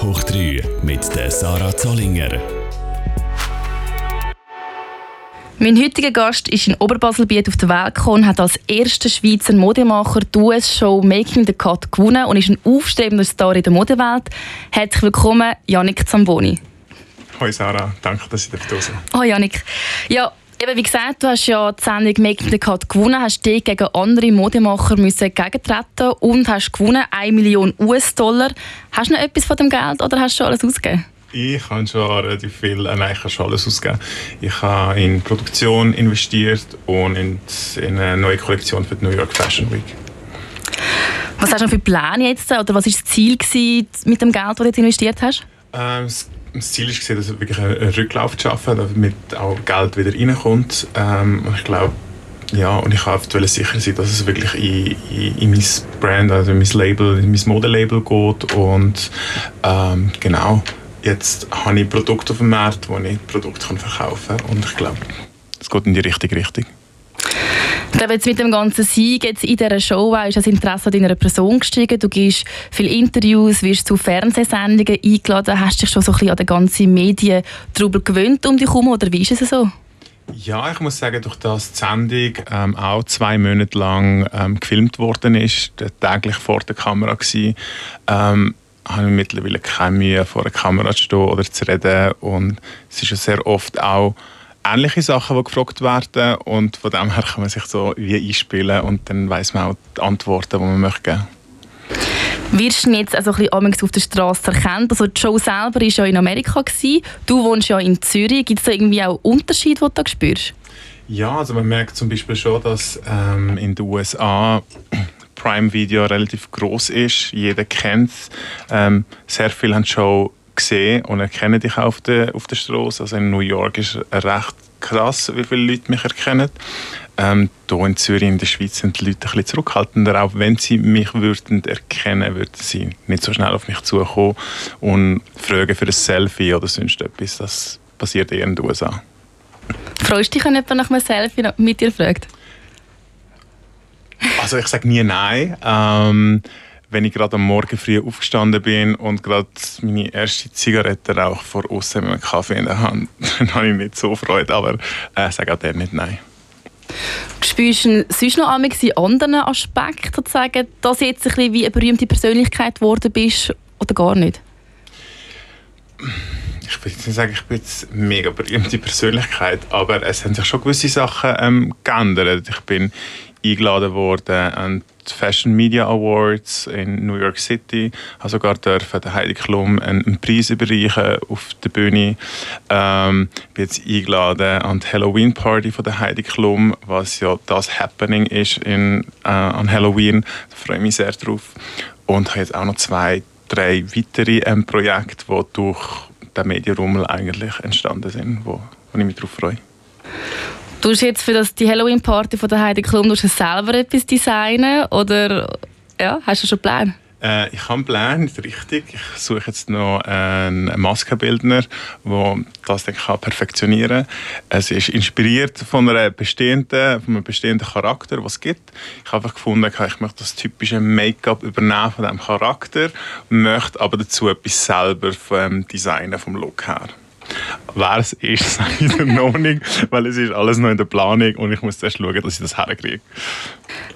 Top hoch 3 mit der Sarah Zollinger. Mein heutiger Gast ist in Oberbaselbiet auf der Welt gekommen, hat als erster Schweizer Modemacher die US-Show Making the Cut gewonnen und ist ein aufstrebender Star in der Modewelt. Herzlich willkommen, Janik Zamboni. Hoi Sarah, danke, dass ich da bin. Hallo Janik. Ja, Eben, wie gesagt, du hast ja die Sendung Making the Cut gewonnen, hast dich gegen andere Modemacher müssen gegentreten und hast gewonnen 1 Million US-Dollar. Hast du noch etwas von dem Geld oder hast du schon alles ausgegeben? Ich habe schon relativ viel, äh, nein, ich habe schon alles ausgegeben. Ich habe in Produktion investiert und in, in eine neue Kollektion für die New York Fashion Week. Was hast du noch für Pläne jetzt oder was war das Ziel mit dem Geld, das du jetzt investiert hast? Ähm, das Ziel ist, dass wirklich einen Rücklauf zu schaffen, damit auch Geld wieder reinkommt. Ähm, ich glaube, ja, und ich wollte sicher sein, dass es wirklich in, in, in mein Brand, also in mein Label, in mein Modelabel geht. Und ähm, genau, jetzt habe ich Produkte auf dem Markt, wo ich Produkte verkaufen kann. Und ich glaube, es geht in die richtige Richtung. Ich glaube, jetzt mit dem ganzen Sieg jetzt in dieser Show ist das Interesse an deiner Person gestiegen. Du gibst viele Interviews, wirst zu Fernsehsendungen eingeladen. Hast dich schon so ein bisschen an den ganzen Medientrubel gewöhnt um dich herum oder wie ist es so? Ja, ich muss sagen, durch das die Sendung ähm, auch zwei Monate lang ähm, gefilmt worden ist, täglich vor der Kamera war, ähm, habe ich mittlerweile keine Mühe, vor der Kamera zu stehen oder zu reden. Und es ist ja sehr oft auch ähnliche Sachen, die gefragt werden und von dem her kann man sich so wie einspielen und dann weiß man auch die Antworten, die man möchte geben Wirst du jetzt also ein bisschen auf der Straße erkannt? Also die Show selber war ja in Amerika. Gewesen. Du wohnst ja in Zürich. Gibt es da irgendwie auch Unterschiede, die du da spürst? Ja, also man merkt zum Beispiel schon, dass ähm, in den USA Prime Video relativ groß ist. Jeder kennt es. Ähm, sehr viele haben die Gesehen und erkennen dich auf der, auf der Straße. Also in New York ist es recht krass, wie viele Leute mich erkennen. Ähm, hier in Zürich, in der Schweiz, sind die Leute ein bisschen zurückhaltender. Auch wenn sie mich würden erkennen würden sie nicht so schnell auf mich zukommen und fragen für ein Selfie oder sonst etwas. Das passiert eher in den USA. Freust du dich, wenn jemand nach einem Selfie mit dir fragt? Also ich sage nie nein. Ähm, wenn ich gerade am Morgen früh aufgestanden bin und gerade meine erste Zigarette rauche vor außen mit einem Kaffee in der Hand, dann habe ich nicht so Freude, aber äh, sage auch der nicht nein. Spürst du sonst noch einmal in anderen Aspekten, sozusagen, dass du jetzt ein bisschen wie eine berühmte Persönlichkeit geworden bist oder gar nicht? ich will nicht sagen, ich bin jetzt eine mega berühmte Persönlichkeit, aber es haben sich schon gewisse Sachen ähm, geändert. Ich bin eingeladen worden an die Fashion Media Awards in New York City. Ich habe sogar dürfen der Heidi Klum einen, Preis überreichen auf der Bühne. Ähm, bin jetzt eingeladen an die Halloween Party von der Heidi Klum, was ja das Happening ist in, äh, an Halloween. Da freue ich mich sehr drauf. Und habe jetzt auch noch zwei, drei weitere ähm, Projekte, die durch den Medienrummel eigentlich entstanden sind, wo, wo ich mich darauf freue. Du hast jetzt für das, die Halloween-Party von der Heidi Klum du selber etwas designen oder ja, hast du schon Pläne? Äh, ich habe einen Plan, richtig. Ich suche jetzt noch einen Maskenbildner, der das dann kann perfektionieren kann. Es ist inspiriert von, einer bestehenden, von einem bestehenden Charakter, was es gibt. Ich habe einfach gefunden, ich möchte das typische Make-up übernehmen von diesem Charakter, möchte aber dazu etwas selber vom Designen, vom Look her. Wer es ist, sage ich noch nicht, weil es ist alles noch in der Planung und ich muss zuerst schauen, dass ich das herkriege.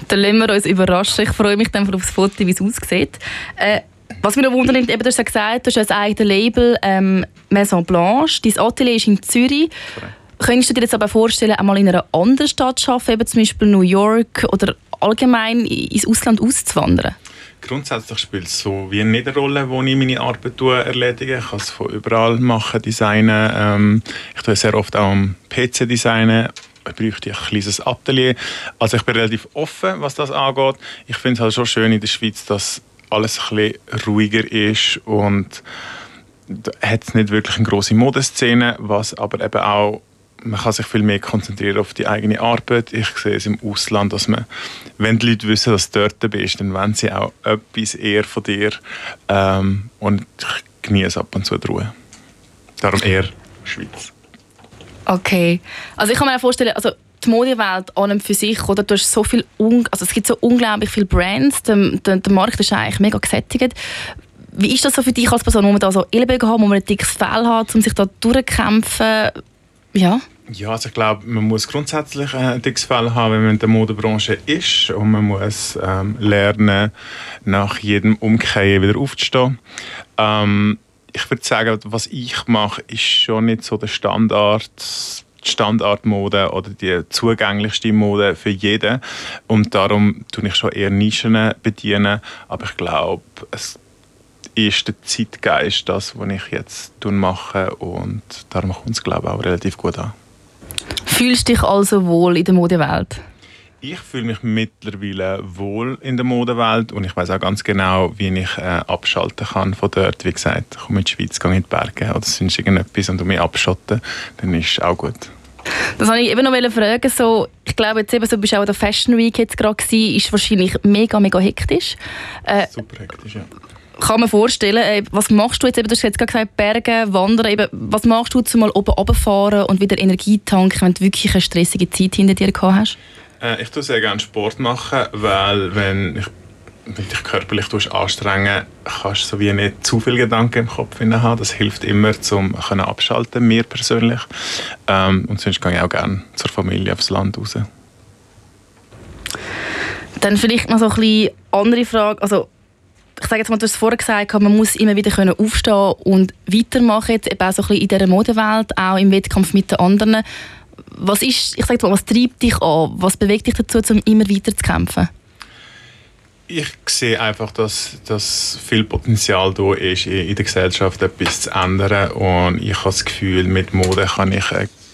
Dann lassen wir uns überraschen. Ich freue mich dann auf das Foto, wie es aussieht. Äh, was mich noch wundert, eben, du hast ja gesagt, du hast ein eigenes Label ähm, Maison Blanche. Dein Atelier ist in Zürich. Okay. Könntest du dir jetzt aber vorstellen, einmal in einer anderen Stadt zu arbeiten, eben zum Beispiel New York oder allgemein ins Ausland auszuwandern? Grundsätzlich spielt es so wie eine Rolle, wo ich meine Arbeit erledige. Ich kann es von überall machen, designen. Ähm, ich tue sehr oft auch am PC designen. Ich bräuchte ein kleines Atelier. Also ich bin relativ offen, was das angeht. Ich finde es halt schon schön in der Schweiz, dass alles ein bisschen ruhiger ist und hat es nicht wirklich eine große Modeszene, was aber eben auch man kann sich viel mehr konzentrieren auf die eigene Arbeit. Ich sehe es im Ausland, dass man, wenn die Leute wissen, dass du dort bist, dann wollen sie auch etwas eher von dir. Ähm, und ich genieße ab und zu die Ruhe. Darum eher Schweiz. Okay. Also ich kann mir vorstellen, also die Modewelt an und für sich, oder? Du hast so viel, also es gibt so unglaublich viele Brands, der, der, der Markt ist eigentlich mega gesättigt. wie ist das so für dich als Person? Muss man da so Ellbogen haben, muss man ein dickes Fell haben, um sich da durchzukämpfen? Ja. Ja, also ich glaube, man muss grundsätzlich ein dickes Fell haben, wenn man in der Modebranche ist und man muss ähm, lernen, nach jedem Umkehren wieder aufzustehen. Ähm, ich würde sagen, was ich mache, ist schon nicht so der Standard Standardmode oder die zugänglichste Mode für jeden. Und darum tue ich schon eher Nischen bedienen. Aber ich glaube, es ist der Zeitgeist das, was ich jetzt mache. Und darum kommt es, glaube ich, auch relativ gut an. Fühlst du dich also wohl in der Modewelt? Ich fühle mich mittlerweile wohl in der Modewelt und ich weiß auch ganz genau, wie ich äh, abschalten kann von dort. Wie gesagt, ich komme in die Schweiz, gehe in die Berge oder sonst irgendetwas und mich abschotten, dann ist es auch gut. Das wollte ich eben noch fragen. So, ich glaube, jetzt eben, so bist du auch an der Fashion Week jetzt gerade gewesen, ist wahrscheinlich mega, mega hektisch. Äh, Super hektisch, ja. Kann man vorstellen, was machst du jetzt? Eben, du hast jetzt gerade gesagt, Berge, Wandern. Eben, was machst du, um mal oben runterfahren und wieder Energie tanken, wenn du wirklich eine stressige Zeit hinter dir gehabt hast? Äh, ich tue sehr gerne Sport machen, weil wenn ich wenn dich körperlich anstrengen kannst du so wie nicht zu viele Gedanken im Kopf haben. Das hilft immer, um abschalten, mir persönlich. Ähm, und sonst gehe ich auch gerne zur Familie aufs Land raus. Dann vielleicht noch so ein bisschen andere Frage. Also, ich sage jetzt mal, du hast es vorher gesagt, man muss immer wieder können aufstehen und weitermachen, jetzt eben auch so ein bisschen in dieser Modewelt, auch im Wettkampf mit den anderen was ist, ich sag mal, was treibt dich an? Was bewegt dich dazu, um immer weiter zu kämpfen? Ich sehe einfach, dass, dass viel Potenzial da ist, in der Gesellschaft etwas zu ändern. Und ich habe das Gefühl, mit Mode kann ich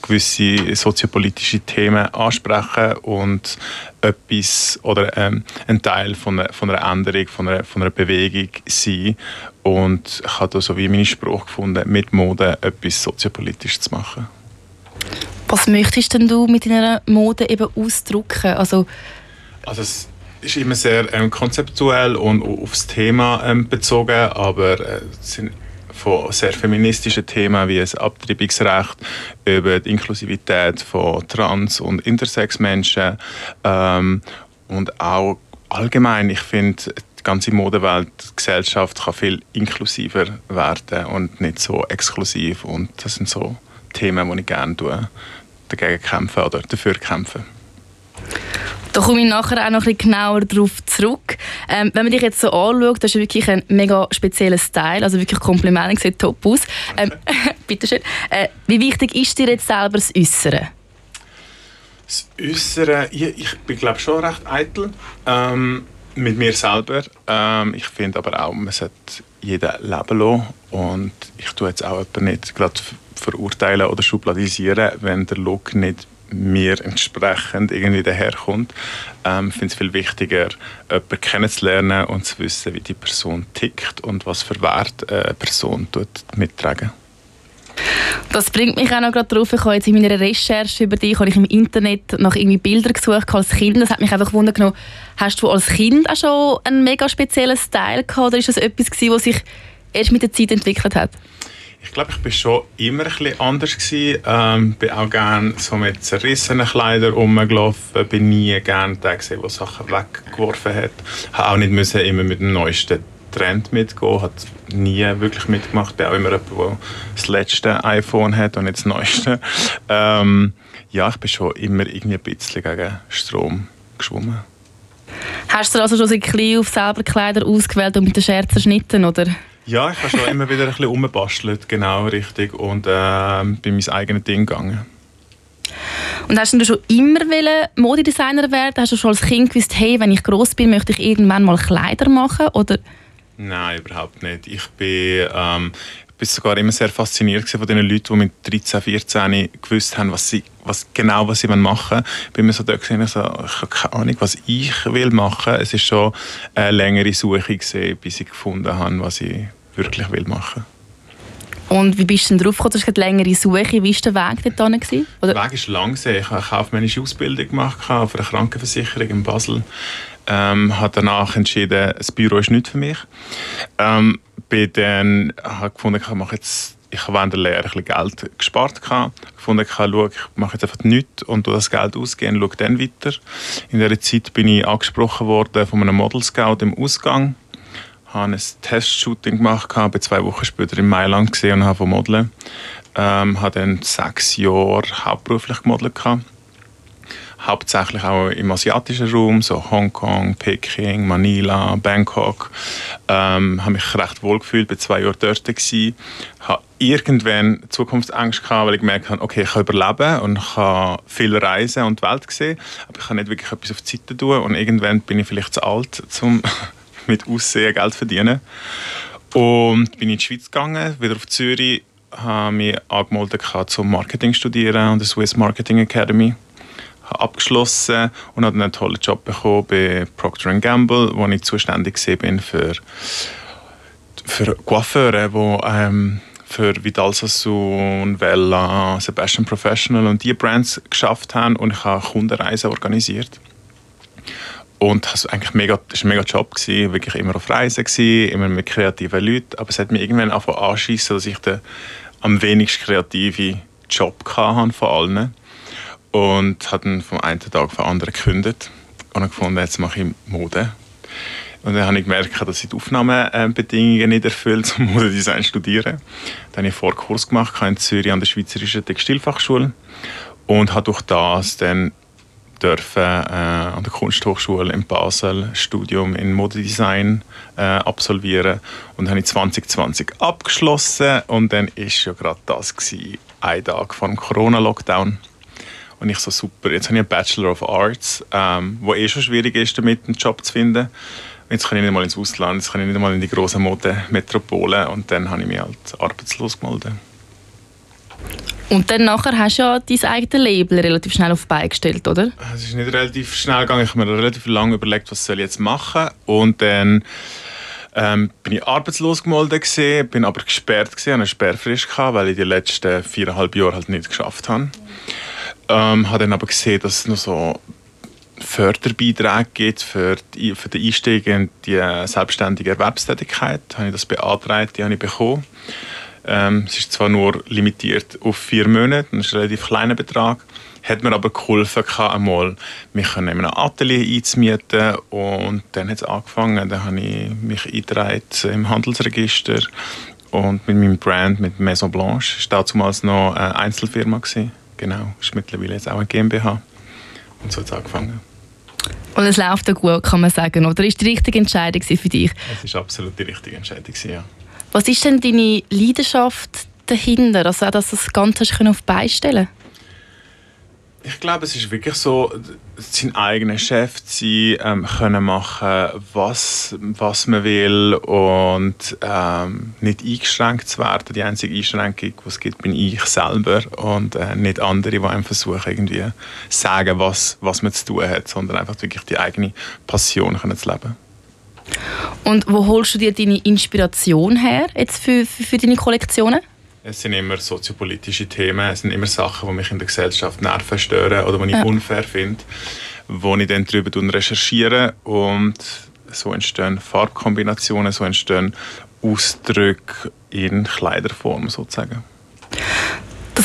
gewisse soziopolitische Themen ansprechen und etwas oder ähm, ein Teil von einer, von einer Änderung, von einer, von einer Bewegung sein. Und ich habe da so wie meinen Spruch gefunden, mit Mode etwas soziopolitisch zu machen. Was möchtest denn du mit deiner Mode eben ausdrücken? Also, also es ist immer sehr ähm, konzeptuell und aufs Thema ähm, bezogen, aber äh, es sind von sehr feministischen Themen wie das Abtreibungsrecht über die Inklusivität von Trans- und Intersex-Menschen ähm, und auch allgemein, ich finde, die ganze Modewelt, die Gesellschaft kann viel inklusiver werden und nicht so exklusiv und das sind so Themen, die ich gerne tue dagegen kämpfen oder dafür kämpfen. Da komme ich nachher auch noch ein bisschen genauer darauf zurück. Ähm, wenn man dich jetzt so anschaut, das ist wirklich ein mega spezieller Style, also wirklich Kompliment, sieht top aus. Ähm, bitteschön. Äh, wie wichtig ist dir jetzt selber das Äußere? Das Äußere, ich, ich bin glaube schon recht eitel ähm, mit mir selber. Ähm, ich finde aber auch, man sollte jeden leben lassen und ich tue jetzt auch nicht gerade verurteilen oder schubladisieren, wenn der Look nicht mir entsprechend irgendwie daherkommt. Ähm, ich finde es viel wichtiger, jemanden kennenzulernen und zu wissen, wie die Person tickt und was für Wert eine Person mittragen das bringt mich auch noch gerade drauf. Ich habe jetzt in meiner Recherche über dich habe ich im Internet nach irgendwie Bildern gesucht als Kind. Das hat mich einfach wundern Hast du als Kind auch schon einen mega speziellen Style gehabt oder ist das etwas was sich erst mit der Zeit entwickelt hat? Ich glaube, ich war schon immer ein bisschen anders gewesen. Ähm, bin auch gerne so mit zerrissenen Kleidern rumgelaufen. Bin nie gerne der gesehen, der Sachen weggeworfen hat. Habe auch nicht müssen immer mit dem neuesten Trend mitgehen. Hat nie wirklich mitgemacht. Bin auch immer jemand, der das letzte iPhone hat und nicht das neueste. Ähm, ja, ich bin schon immer irgendwie ein bisschen gegen Strom geschwommen. Hast du also schon so ein bisschen auf selber Kleider ausgewählt und mit den Scherzen zerschnitten, oder? Ja, ich habe schon immer wieder ein bisschen umbastelt, genau, richtig. Und äh, bin mein eigenes Ding gegangen. Und hast du schon immer Modedesigner werden? Hast du schon als Kind gewusst, hey, wenn ich groß bin, möchte ich irgendwann mal Kleider machen? Oder? Nein, überhaupt nicht. Ich bin, ähm, bin sogar immer sehr fasziniert von den Leuten, die mit 13, 14 gewusst haben, was sie, was, genau was sie machen wollen. Ich bin immer so da gesehen, so, ich habe keine Ahnung, was ich will machen. Es ist schon eine längere Suche gesehen, bis ich gefunden habe, was ich wirklich will machen. Und wie bist du denn drauf gekommen? Du hast eine längere Suche. Wie war der Weg dort? Gewesen? Der Weg ist lang. Ich habe eine kaufmännische Ausbildung gemacht auf einer Krankenversicherung in Basel. Ähm, habe danach entschieden, das Büro ist nicht für mich. Ähm, bin dann habe gefunden, ich mache jetzt ich habe während der Lehre ein bisschen Geld gespart. Ich habe gefunden, ich, habe, ich mache jetzt einfach nichts und das Geld ausgehen und schaue dann weiter. In dieser Zeit bin ich angesprochen worden von einem Model Scout im Ausgang habe ein Testshooting gemacht, habe zwei Wochen später in Mailand gesehen und habe Modeln. Ähm, habe dann sechs Jahre hauptberuflich gemodelt. Hauptsächlich auch im asiatischen Raum, so Hongkong, Peking, Manila, Bangkok. Ähm, habe mich recht wohl gefühlt, bin zwei Jahre dort gewesen. Habe irgendwann Zukunftsängste gehabt, weil ich gemerkt habe, okay, ich kann überleben und kann viel reisen und die Welt sehen, aber ich kann nicht wirklich etwas auf die Seite tun und irgendwann bin ich vielleicht zu alt, um mit Aussehen Geld verdienen. Und bin in die Schweiz gegangen, wieder auf Zürich, habe mich angemeldet zum Marketing studieren an der Swiss Marketing Academy habe abgeschlossen und habe einen tollen Job bekommen bei Procter Gamble, wo ich zuständig bin für, für Coiffeure, die ähm, für Vidal Sassoon, Vella, Sebastian Professional und diese Brands geschafft haben und ich habe Kundenreisen organisiert. Und das war eigentlich mega, das ein mega Job, gewesen, wirklich immer auf Reisen, gewesen, immer mit kreativen Leuten. Aber es hat mich irgendwann angefangen anschießen, dass ich den am wenigst kreativen Job hatte von allen. Und habe dann vom einen Tag auf den anderen gekündigt. Und gefunden, jetzt mache ich Mode. Und dann habe ich gemerkt, dass ich die Aufnahmebedingungen nicht erfüllt, um Modedesign zu studieren. Dann habe ich einen Vorkurs gemacht in Zürich an der Schweizerischen Textilfachschule und habe durch das dann dürfen, äh, an der Kunsthochschule in Basel Studium in Modedesign äh, absolvieren und habe ich 2020 abgeschlossen und dann ist ja gerade das gewesen, ein Tag vor dem Corona-Lockdown und ich so super, jetzt habe ich einen Bachelor of Arts, ähm, wo eh schon schwierig ist, damit einen Job zu finden. Jetzt kann ich nicht mal ins Ausland, jetzt kann ich nicht mal in die großen Modemetropolen und dann habe ich mich halt arbeitslos gemeldet. Und dann nachher hast du ja dein eigenes Label relativ schnell auf die gestellt, oder? Es ist nicht relativ schnell gegangen. Ich habe mir relativ lange überlegt, was soll ich jetzt machen. Und dann ähm, bin ich arbeitslos gemeldet gewesen, bin aber gesperrt gewesen, eine Sperrfrist gehabt, weil ich die letzten viereinhalb Jahre halt nicht geschafft habe. Ähm, habe dann aber gesehen, dass es noch so Förderbeiträge gibt für, die, für den Einstieg in die selbstständige Erwerbstätigkeit. Habe ich das beantragt, die habe ich bekommen. Ähm, es ist zwar nur limitiert auf vier Monate, das ist ein relativ kleiner Betrag, hat mir aber geholfen, einmal mich in einem Atelier einzumieten und dann hat es angefangen, dann habe ich mich eingetragen im Handelsregister und mit meinem Brand, mit Maison Blanche, war damals noch eine Einzelfirma. Gewesen. Genau, ist mittlerweile jetzt auch eine GmbH und so hat es angefangen. Und es läuft ja gut, kann man sagen, oder? Ist die richtige Entscheidung für dich? Es war absolut die richtige Entscheidung, ja. Was ist denn deine Leidenschaft dahinter, also auch, dass du das Ganze auf die Beine stellen ich glaube, es ist wirklich so, sein eigener Chef zu sein, ähm, können machen, was, was man will und ähm, nicht eingeschränkt zu werden. Die einzige Einschränkung, die es gibt, bin ich selber und äh, nicht andere, die einem versuchen, irgendwie sagen, was, was man zu tun hat, sondern einfach wirklich die eigene Passion können zu leben. Und wo holst du dir deine Inspiration her jetzt für, für, für deine Kollektionen? Es sind immer soziopolitische Themen, es sind immer Sachen, die mich in der Gesellschaft nerven, stören oder die ich ja. unfair finde, wo ich dann darüber recherchiere und so entstehen Farbkombinationen, so entstehen Ausdrücke in Kleiderform sozusagen.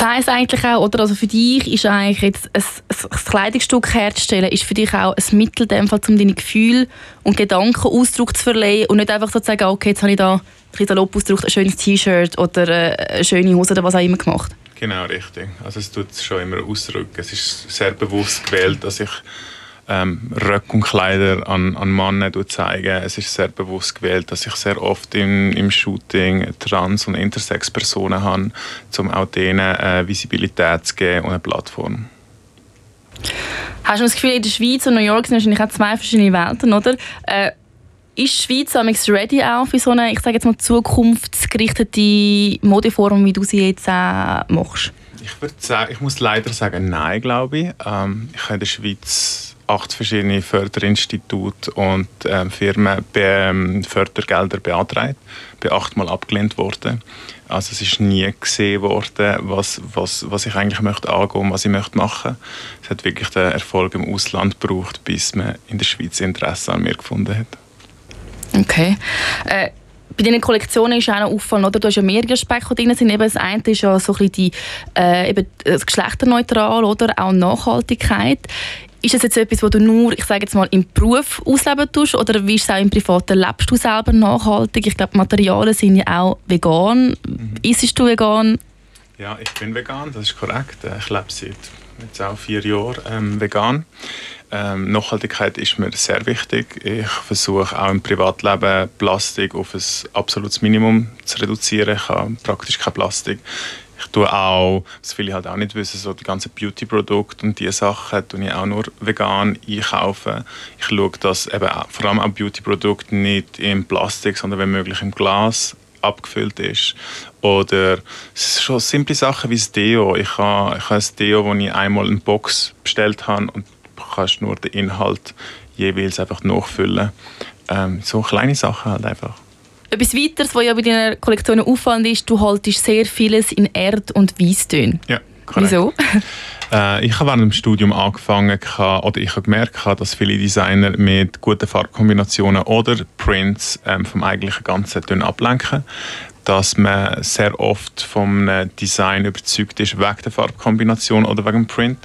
Heisst eigentlich auch, oder also für dich ist eigentlich jetzt ein, ein Kleidungsstück herzustellen, ist für dich auch ein Mittel, dem Fall, um deine Gefühle und Gedanken Ausdruck zu verleihen und nicht einfach so zu sagen, okay, jetzt habe ich da ein salopp ein schönes T-Shirt oder äh, eine schöne Hose oder was auch immer gemacht. Genau, richtig. Also es tut schon immer ausdrücken. Es ist sehr bewusst gewählt, dass ich ähm, Röcke und Kleider an, an Männer zeige. Es ist sehr bewusst gewählt, dass ich sehr oft im, im Shooting Trans- und Intersex-Personen habe, um auch denen äh, Visibilität zu geben und eine Plattform. Hast du das Gefühl, in der Schweiz und New York sind wahrscheinlich auch zwei verschiedene Welten, oder? Äh, ist die Schweiz amix ready auch für so eine, ich sage jetzt mal, zukunftsgerichtete Modeform, wie du sie jetzt auch machst? Ich würde sagen, ich muss leider sagen, nein, glaube ich. Ähm, ich habe in der Schweiz acht verschiedene Förderinstitute und ähm, Firmen be ähm, Fördergelder beantragt, bin achtmal abgelehnt worden. Also es ist nie gesehen worden, was, was, was ich eigentlich möchte angehen was ich möchte machen. Es hat wirklich den Erfolg im Ausland gebraucht, bis man in der Schweiz Interesse an mir gefunden hat. Okay. Äh bei deinen Kollektionen ist auch noch auffallend, oder? du hast ja mehrere Aspekte, drin das eine ist ja so ein bisschen die, äh, eben geschlechterneutral oder auch Nachhaltigkeit. Ist das jetzt etwas, was du nur, ich sage jetzt mal, im Beruf ausleben tust oder wie ist es auch im Privaten? Lebst du selber nachhaltig? Ich glaube, Materialien sind ja auch vegan. Mhm. Isst du vegan? Ja, ich bin vegan, das ist korrekt. Ich lebe seit jetzt auch vier Jahren ähm, vegan. Ähm, Nachhaltigkeit ist mir sehr wichtig. Ich versuche auch im Privatleben Plastik auf ein absolutes Minimum zu reduzieren. Ich habe praktisch kein Plastik. Ich tue auch, was viele halt auch nicht wissen, so die ganzen Beauty-Produkte und diese Sachen tue ich auch nur vegan einkaufen. Ich schaue, dass eben vor allem auch Beauty-Produkte nicht in Plastik, sondern wenn möglich im Glas abgefüllt ist. Oder es sind schon simple Sachen wie das Deo. Ich habe, ich habe ein Deo, das ich einmal in Box bestellt habe und kannst nur den Inhalt jeweils einfach nachfüllen. Ähm, so kleine Sachen halt einfach. Etwas weiteres, was ja bei deinen Kollektionen auffallend ist, du haltest sehr vieles in Erd- und Weisstönen. Ja, korrekt. Wieso? Äh, ich habe während dem Studium angefangen, oder ich habe gemerkt, dass viele Designer mit guten Farbkombinationen oder Prints ähm, vom eigentlichen Ganzen ablenken dass man sehr oft vom Design überzeugt ist, wegen der Farbkombination oder wegen dem Print.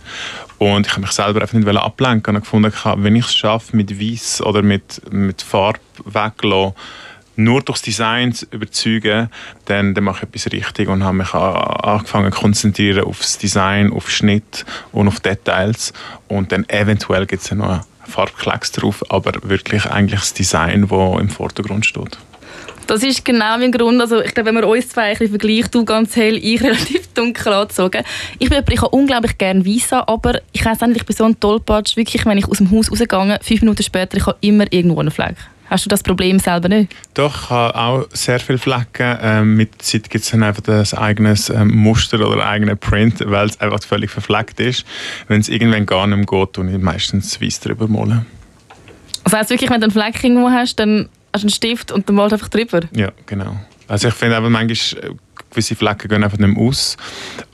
Und ich habe mich selber einfach nicht ablenken und gefunden, wenn ich es schaffe, mit Weiß oder mit, mit Farbe wegzulassen, nur durchs Design zu überzeugen, dann, dann mache ich etwas richtig und habe mich angefangen zu konzentrieren auf das Design, auf Schnitt und auf Details und dann eventuell gibt es noch Farbklecks drauf, aber wirklich eigentlich das Design, das im Vordergrund steht. Das ist genau mein Grund. Also ich glaube, wenn man uns zwei ein vergleicht, du ganz hell, ich relativ dunkel angezogen. Ich bin ich habe unglaublich gerne Visa, aber ich weiß nicht, ich bin so ein Tollpatsch, wirklich, wenn ich aus dem Haus rausgehe, fünf Minuten später, ich habe immer irgendwo einen Fleck. Hast du das Problem selber nicht? Doch, ich habe auch sehr viele Flecken. Ähm, mit der Zeit gibt es dann einfach ein eigenes ähm, Muster oder eigenen Print, weil es einfach völlig verfleckt ist. Wenn es irgendwann gar nicht mehr geht, tue ich meistens weiß drüber malen. Das heisst wirklich, wenn du einen Fleck irgendwo hast, dann hast einen Stift und dann malst einfach drüber? Ja, genau. Also ich finde aber manchmal äh, gewisse Flecken gehen einfach nicht mehr aus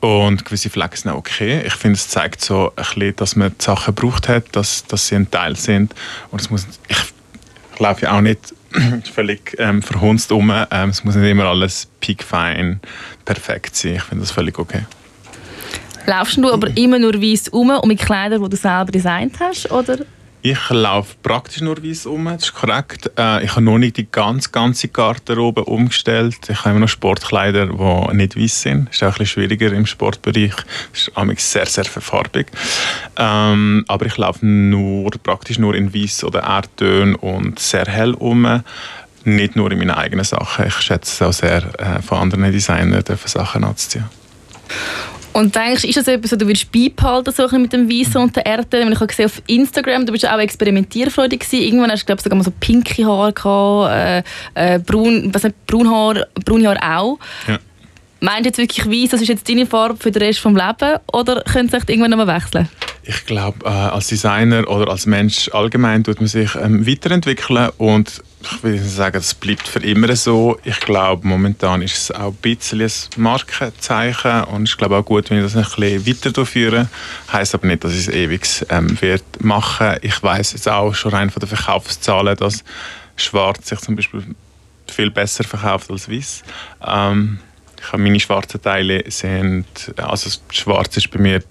und gewisse Flecken sind auch okay. Ich finde, es zeigt so ein bisschen, dass man die Sachen gebraucht hat, dass, dass sie ein Teil sind und es muss, ich laufe ja auch nicht völlig ähm, verhunzt um. Ähm, es muss nicht immer alles piekfein, perfekt sein. Ich finde das völlig okay. Laufst du aber immer nur weiss um und mit Kleidern, die du selber designt hast, oder? Ich laufe praktisch nur weiß um, das ist korrekt. Äh, ich habe noch nicht die ganz, ganze Garderobe umgestellt. Ich habe immer noch Sportkleider, die nicht weiß sind. Das ist auch bisschen schwieriger im Sportbereich. Das ist sehr, sehr verfarbig. Ähm, aber ich laufe nur, praktisch nur in weiß oder Erdtönen und sehr hell um. Nicht nur in meinen eigenen Sachen. Ich schätze es auch sehr, äh, von anderen Designern Sachen anzuziehen. Und denkst ist das etwas, was du willst beibehalten so mit dem Weißen und der Erde? Ich habe gesehen auf Instagram, du bist auch experimentierfreudig gewesen. Irgendwann hast du glaube sogar mal so pinke Haare gehabt, äh, äh, braun, was nicht, braunhaar, braune Haare auch. Ja. Meinst du jetzt wirklich weiß, das ist jetzt deine Farbe für den Rest des Lebens oder könnte es irgendwann noch mal wechseln? Ich glaube, äh, als Designer oder als Mensch allgemein tut man sich ähm, weiterentwickeln und ich will sagen, das bleibt für immer so. Ich glaube, momentan ist es auch ein bisschen ein Markenzeichen und ich glaube auch gut, wenn ich das ein bisschen weiter durchführe. Heißt aber nicht, dass ich es ewig ähm, wird machen. Ich weiß jetzt auch schon rein von den Verkaufszahlen, dass Schwarz sich zum Beispiel viel besser verkauft als Weiß. Ähm, ich habe meine schwarzen Teile sind, also Schwarz ist bei mir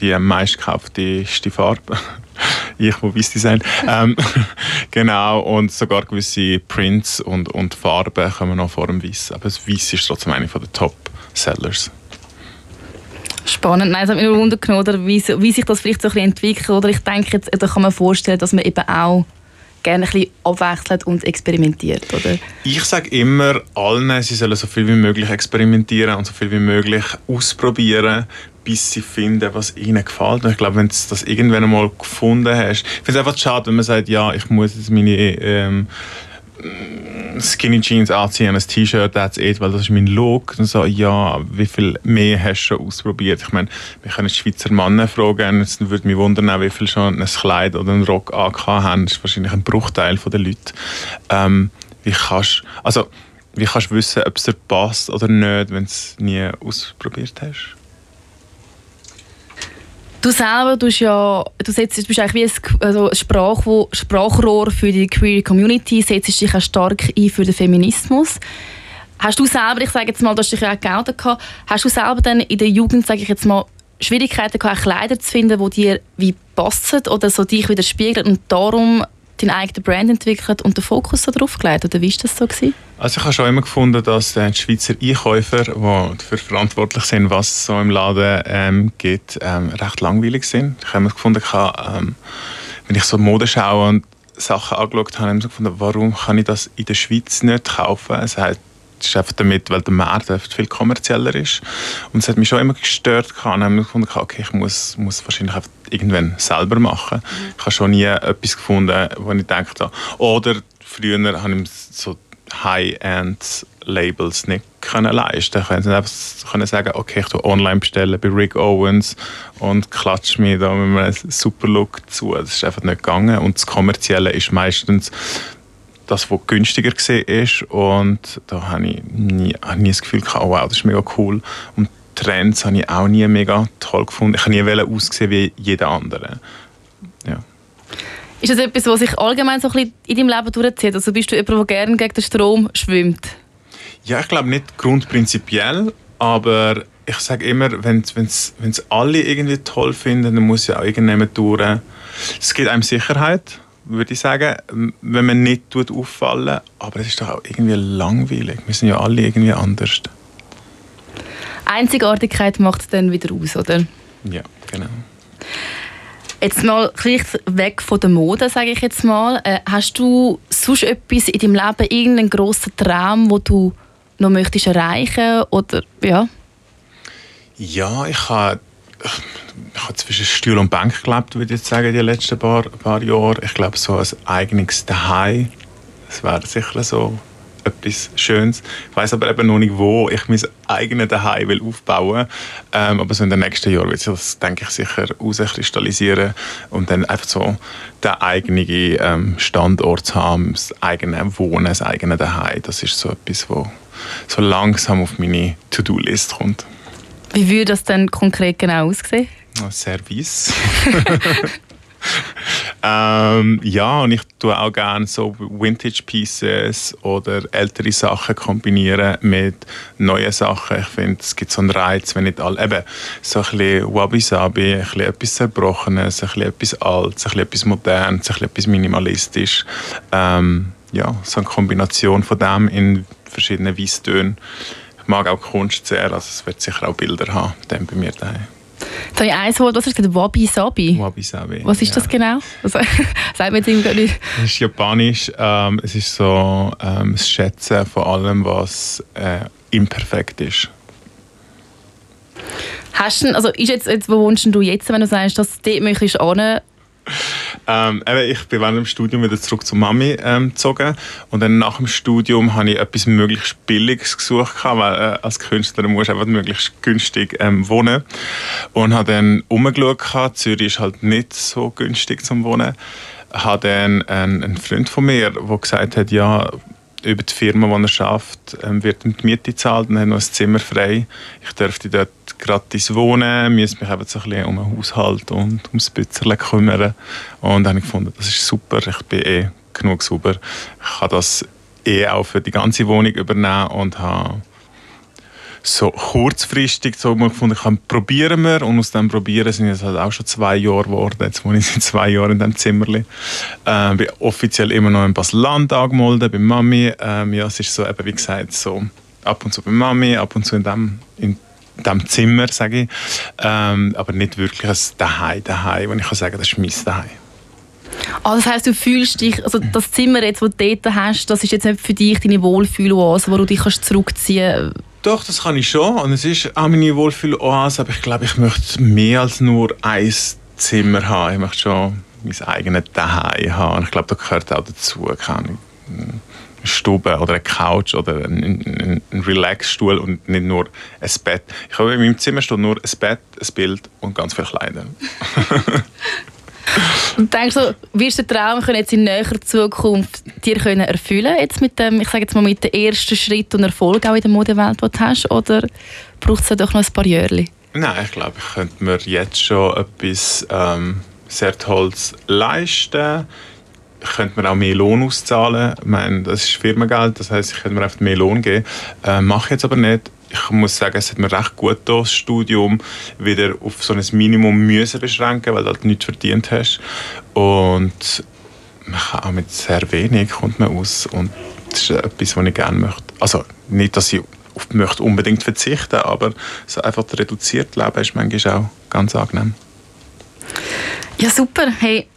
die meistgekaufteste Farbe. ich, wo weiß Design. ähm, genau, und sogar gewisse Prints und, und Farben kommen noch vor dem Weiß. Aber das Weiß ist trotzdem einer der Top-Sellers. Spannend. Nein, es hat mich nur Wunder genommen, wie, wie sich das vielleicht so ein bisschen entwickelt. Oder ich denke, jetzt, da kann man vorstellen, dass man eben auch gerne ein bisschen abwechselt und experimentiert, oder? Ich sage immer allen, sie sollen so viel wie möglich experimentieren und so viel wie möglich ausprobieren, bis sie finden, was ihnen gefällt. Und ich glaube, wenn du das irgendwann einmal gefunden hast, ich finde es einfach schade, wenn man sagt, ja, ich muss jetzt meine ähm, Skinny Jeans anziehen ein T-Shirt, that's it, weil das ist mein Look. Und so, ja, wie viel mehr hast du schon ausprobiert? Ich meine, wir können Schweizer Männer fragen, es würde mich wundern, wie viel schon ein Kleid oder einen Rock angehabt haben. Das ist wahrscheinlich ein Bruchteil der Leute. Ähm, wie kannst also, wie kannst du wissen, ob es dir passt oder nicht, wenn du es nie ausprobiert hast? Du selber tust ja, du setzt, du bist eigentlich wie ein, also Sprach, Sprachrohr für die Queer Community, setzt dich auch stark ein für den Feminismus. Hast du selber, ich sage jetzt mal, du hast dich ja auch gehabt, hast du selber dann in der Jugend, sage ich jetzt mal, Schwierigkeiten gehabt, Kleider zu finden, die dir wie passen oder so dich widerspiegeln und darum deinen eigenen Brand entwickelt und den Fokus so drauf gelegt? Oder wie war das so? Gewesen? Also ich habe schon immer gefunden, dass die Schweizer Einkäufer, die dafür verantwortlich sind, was es so im Laden ähm, gibt, ähm, recht langweilig sind. Ich habe immer gefunden, ähm, wenn ich so Mode schaue und Sachen angeschaut habe, habe ich gefunden, warum kann ich das in der Schweiz nicht kaufen? Es hat ist einfach damit, weil der Markt viel kommerzieller ist. Und es hat mich schon immer gestört. Ich habe gefunden, okay, ich muss, muss wahrscheinlich einfach irgendwann selber machen. Ich habe schon nie etwas gefunden, wo ich dachte, oder früher habe ich so High-End Labels nicht können leisten können. Ich einfach können sagen, okay, ich online bestellen bei Rick Owens und klatsche mir da mit einem super Look zu. Das ist einfach nicht gegangen und das Kommerzielle ist meistens das, was günstiger war. Und da habe ich nie, habe nie das Gefühl gehabt, oh, wow, das ist mega cool. Und Trends habe ich auch nie mega toll gefunden. Ich habe nie aussehen wie jeder andere. Ja. Ist das etwas, was sich allgemein so ein bisschen in deinem Leben durchzieht? Also bist du jemand, der gerne gegen den Strom schwimmt? Ja, ich glaube nicht grundprinzipiell, aber ich sage immer, wenn es alle irgendwie toll finden, dann muss ja auch irgendjemand durch. Es gibt einem Sicherheit würde ich sagen, wenn man nicht tut auffallen, aber es ist doch auch irgendwie langweilig. Wir sind ja alle irgendwie anders. Einzigartigkeit macht es dann wieder aus, oder? Ja, genau. Jetzt mal vielleicht weg von der Mode, sage ich jetzt mal. Äh, hast du sonst etwas in deinem Leben, irgendeinen grossen Traum, wo du noch möchtest erreichen oder ja? Ja, ich habe ich habe zwischen Stuhl und Bank gelebt, würde ich jetzt sagen, die letzten paar, paar Jahre. Ich glaube, so ein eigenes Daheim, das wäre sicher so etwas Schönes. Ich weiß aber eben noch nicht, wo ich mein eigenes Daheim will aufbauen will. Ähm, aber so in den nächsten Jahren wird sich das, denke ich, sicher herauskristallisieren und dann einfach so den eigenen ähm, Standort zu haben, das eigene Wohnen, das eigene Daheim. Das ist so etwas, was so langsam auf meine To-Do-List kommt. Wie würde das denn konkret genau aussehen? Service. ähm, ja, und ich tue auch gerne so Vintage Pieces oder ältere Sachen kombinieren mit neuen Sachen. Ich finde, es gibt so einen Reiz, wenn nicht alle, eben so ein bisschen Wabi-Sabi, ein bisschen etwas Zerbrochenes, ein bisschen etwas Altes, ein bisschen etwas Modernes, ein bisschen etwas Minimalistisch. Ähm, ja, so eine Kombination von dem in verschiedenen Weisstönen mag auch Kunst sehr, also es wird sicher auch Bilder haben, dann bei mir daheim. Habe ich eins Wort, was ist das? Wabi-Sabi? Wabi-Sabi. Was ist ja. das genau? Also, sagt mir jetzt irgendwie nicht. Es ist japanisch. Ähm, es ist so ähm, das Schätzen von allem, was äh, imperfekt ist. Hast du, also ist jetzt, jetzt, wo wohnst du jetzt, wenn du sagst, dass du dort möchtest hin, ähm, ich bin während dem Studium wieder zurück zur Mami ähm, gezogen. Und dann nach dem Studium habe ich etwas möglichst Billiges gesucht, weil äh, als Künstler musst du einfach möglichst günstig ähm, wohnen. Und habe dann umgeschaut, Zürich ist halt nicht so günstig zum Wohnen, habe dann einen, einen Freund von mir, der gesagt hat, ja, über die Firma, die er schafft, ähm, wird ihm die Miete gezahlt und hat noch ein Zimmer frei. Ich dürfte dort gratis wohnen, müsste mich eben so ein bisschen um den Haushalt und ums Bützerle kümmern. Und dann habe ich gefunden, das ist super, ich bin eh genug sauber. Ich kann das eh auch für die ganze Wohnung übernehmen und habe so kurzfristig so mal gefunden, ich kann probieren wir und aus dem Probieren sind es halt auch schon zwei Jahre geworden. Jetzt wohne ich seit zwei Jahren in diesem Zimmerli. Ähm, bin offiziell immer noch in Basel-Land angemeldet, bei Mami. Ähm, ja, es ist so, eben wie gesagt, so ab und zu bei Mami, ab und zu in dem, in dem Zimmer, sage ich. Ähm, aber nicht wirklich ein Daheim, Daheim, wo ich kann sagen, das ist mein Daheim. Ah, das heisst, du fühlst dich, also das Zimmer, jetzt, das du dort hast, das ist jetzt nicht für dich deine Wohlfühloase, wo du dich kannst zurückziehen kannst? Doch, das kann ich schon. Und es ist auch meine Wohlfühloase, aber ich glaube, ich möchte mehr als nur ein Zimmer haben. Ich möchte schon mein eigenes Daheim haben. Und ich glaube, da gehört auch dazu, keine eine Stube oder eine Couch oder ein, ein, ein Relaxstuhl und nicht nur ein Bett. Ich habe in meinem Zimmer steht nur ein Bett, ein Bild und ganz viele Kleider. Und denkst du, wirst du den Traum können jetzt in näherer Zukunft dir können erfüllen jetzt mit dem, ich sage jetzt mal mit dem ersten Schritt und Erfolg auch in der Modewelt, den du hast, oder braucht es doch noch ein paar Jahre? Nein, ich glaube, ich könnte mir jetzt schon etwas ähm, sehr Tolles leisten. Ich könnte mir auch mehr Lohn auszahlen. Ich meine, das ist Firmengeld, das heißt, ich könnte mir einfach mehr Lohn geben. Äh, mache ich jetzt aber nicht. Ich muss sagen, es hat mir recht gut getan, das Studium wieder auf so ein Minimum müssen beschränken, weil du halt nichts verdient hast. Und man kann auch mit sehr wenig kommt man aus und das ist etwas, was ich gerne möchte. Also nicht, dass ich auf möchte unbedingt verzichten, aber so einfach das reduzierte Leben ist manchmal auch ganz angenehm. Ja, super. Hey,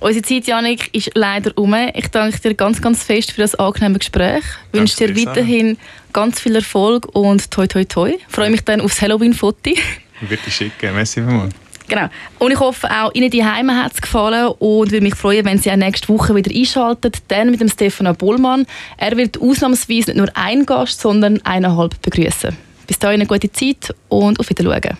unsere Zeit, Janik, ist leider um. Ich danke dir ganz, ganz fest für das angenehme Gespräch. Ich wünsche dir weiterhin ganz viel Erfolg und toi, toi, toi. Ich freue mich dann aufs Halloween-Foto. Ich würde dich schicken. Merci vielmals. Genau. Und ich hoffe auch, Ihnen die Heime hat es gefallen und würde mich freuen, wenn Sie auch nächste Woche wieder einschalten, dann mit dem Stefano Bollmann. Er wird ausnahmsweise nicht nur einen Gast, sondern eineinhalb begrüßen. Bis dahin eine gute Zeit und auf Wiedersehen.